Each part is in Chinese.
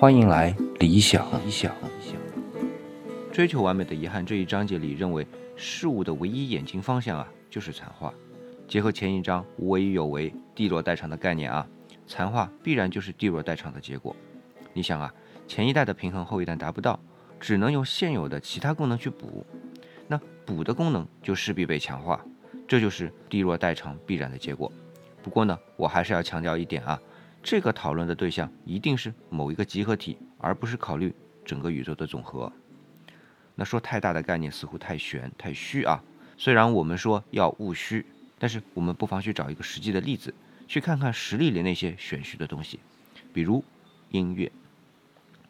欢迎来理想。理想，追求完美的遗憾这一章节里认为，事物的唯一眼睛方向啊，就是残化。结合前一章无为与有为、地弱代偿的概念啊，残化必然就是地弱代偿的结果。你想啊，前一代的平衡后一代达不到，只能用现有的其他功能去补，那补的功能就势必被强化，这就是地弱代偿必然的结果。不过呢，我还是要强调一点啊。这个讨论的对象一定是某一个集合体，而不是考虑整个宇宙的总和。那说太大的概念似乎太玄太虚啊。虽然我们说要务虚，但是我们不妨去找一个实际的例子，去看看实例里那些玄虚的东西，比如音乐。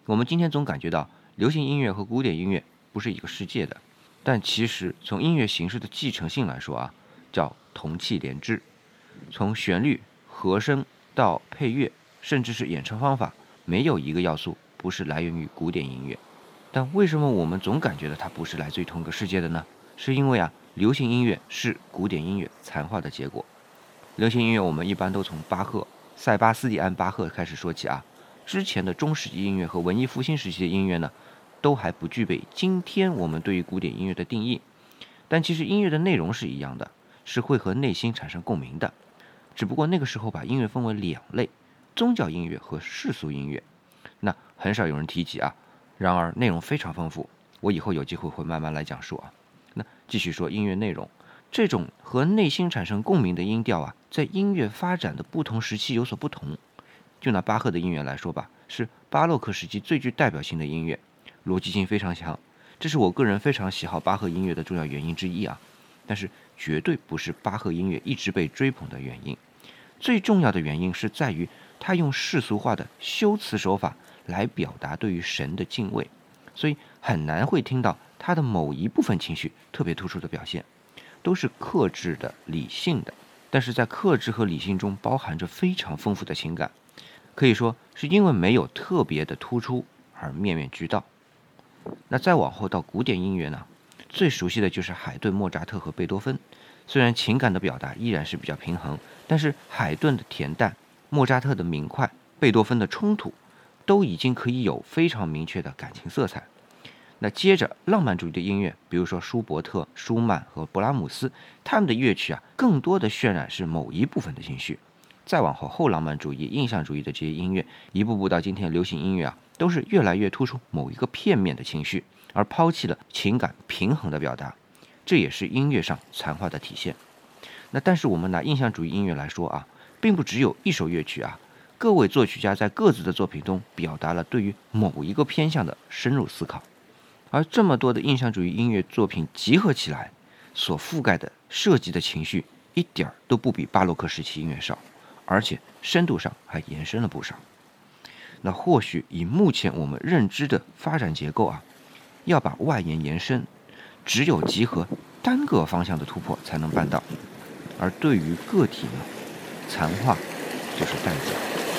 我们今天总感觉到流行音乐和古典音乐不是一个世界的，但其实从音乐形式的继承性来说啊，叫同气连枝，从旋律、和声。到配乐，甚至是演唱方法，没有一个要素不是来源于古典音乐。但为什么我们总感觉到它不是来自于同一个世界的呢？是因为啊，流行音乐是古典音乐残化的结果。流行音乐我们一般都从巴赫、塞巴斯蒂安·巴赫开始说起啊。之前的中世纪音乐和文艺复兴时期的音乐呢，都还不具备今天我们对于古典音乐的定义。但其实音乐的内容是一样的，是会和内心产生共鸣的。只不过那个时候把音乐分为两类，宗教音乐和世俗音乐，那很少有人提及啊。然而内容非常丰富，我以后有机会会慢慢来讲述啊。那继续说音乐内容，这种和内心产生共鸣的音调啊，在音乐发展的不同时期有所不同。就拿巴赫的音乐来说吧，是巴洛克时期最具代表性的音乐，逻辑性非常强，这是我个人非常喜好巴赫音乐的重要原因之一啊。但是绝对不是巴赫音乐一直被追捧的原因，最重要的原因是在于他用世俗化的修辞手法来表达对于神的敬畏，所以很难会听到他的某一部分情绪特别突出的表现，都是克制的、理性的。但是在克制和理性中包含着非常丰富的情感，可以说是因为没有特别的突出而面面俱到。那再往后到古典音乐呢？最熟悉的就是海顿、莫扎特和贝多芬。虽然情感的表达依然是比较平衡，但是海顿的恬淡、莫扎特的明快、贝多芬的冲突，都已经可以有非常明确的感情色彩。那接着浪漫主义的音乐，比如说舒伯特、舒曼和勃拉姆斯，他们的乐曲啊，更多的渲染是某一部分的情绪。再往后后浪漫主义、印象主义的这些音乐，一步步到今天流行音乐啊，都是越来越突出某一个片面的情绪。而抛弃了情感平衡的表达，这也是音乐上残化的体现。那但是我们拿印象主义音乐来说啊，并不只有一首乐曲啊，各位作曲家在各自的作品中表达了对于某一个偏向的深入思考。而这么多的印象主义音乐作品集合起来，所覆盖的涉及的情绪一点儿都不比巴洛克时期音乐少，而且深度上还延伸了不少。那或许以目前我们认知的发展结构啊。要把外延延伸，只有集合单个方向的突破才能办到，而对于个体呢，残化就是代价。